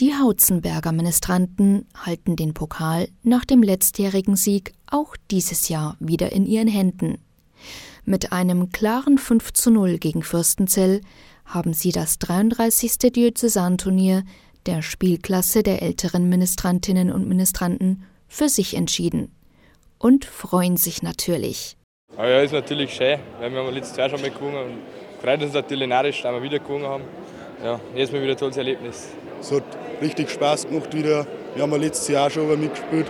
Die Hauzenberger Ministranten halten den Pokal nach dem letztjährigen Sieg auch dieses Jahr wieder in ihren Händen. Mit einem klaren 5 zu 0 gegen Fürstenzell haben sie das 33. Diözesanturnier der Spielklasse der älteren Ministrantinnen und Ministranten für sich entschieden und freuen sich natürlich. Ja, ja ist natürlich schön, weil wir letztes Jahr schon mal gewonnen und freut uns natürlich narrisch, dass wir wieder gewonnen haben. Ja, jetzt mal wieder ein tolles Erlebnis. Es hat richtig Spaß gemacht wieder. Wir haben letztes Jahr schon mitgespielt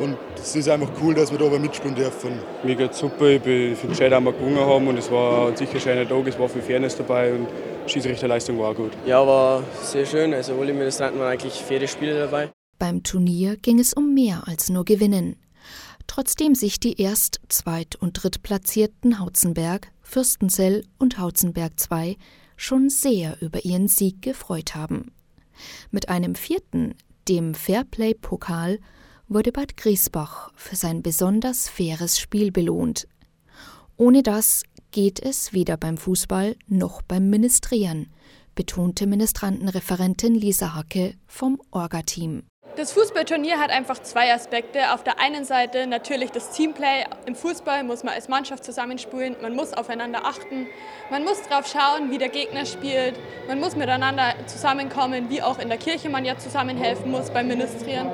und es ist einfach cool, dass wir da mitspielen dürfen. Mir geht super, ich finde es schön, dass wir gewonnen haben und es war sicher ein schöner Tag, es war viel Fairness dabei und die Schiedsrichterleistung war auch gut. Ja, war sehr schön, also alle Ministranten waren eigentlich faire Spiele dabei. Beim Turnier ging es um mehr als nur Gewinnen. Trotzdem sich die Erst-, Zweit- und Drittplatzierten Hauzenberg, Fürstenzell und Hauzenberg II schon sehr über ihren Sieg gefreut haben. Mit einem vierten, dem Fairplay-Pokal, wurde Bad Griesbach für sein besonders faires Spiel belohnt. Ohne das geht es weder beim Fußball noch beim Ministrieren, betonte Ministrantenreferentin Lisa Hacke vom Orga-Team. Das Fußballturnier hat einfach zwei Aspekte. Auf der einen Seite natürlich das Teamplay. Im Fußball muss man als Mannschaft zusammenspielen, man muss aufeinander achten, man muss darauf schauen, wie der Gegner spielt, man muss miteinander zusammenkommen, wie auch in der Kirche man ja zusammenhelfen muss beim Ministrieren.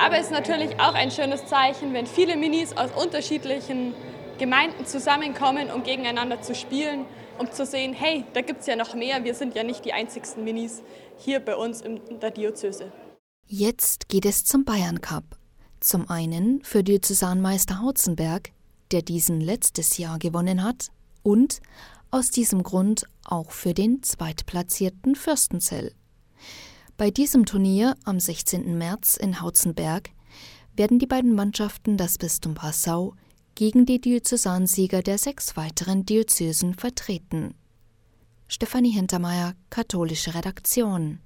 Aber es ist natürlich auch ein schönes Zeichen, wenn viele Minis aus unterschiedlichen Gemeinden zusammenkommen, um gegeneinander zu spielen, um zu sehen, hey, da gibt es ja noch mehr, wir sind ja nicht die einzigsten Minis hier bei uns in der Diözese. Jetzt geht es zum Bayern Cup. Zum einen für Diözesanmeister Hauzenberg, der diesen letztes Jahr gewonnen hat, und aus diesem Grund auch für den zweitplatzierten Fürstenzell. Bei diesem Turnier am 16. März in Hauzenberg werden die beiden Mannschaften das Bistum Passau gegen die Diözesansieger der sechs weiteren Diözesen vertreten. Stefanie Hintermeier, katholische Redaktion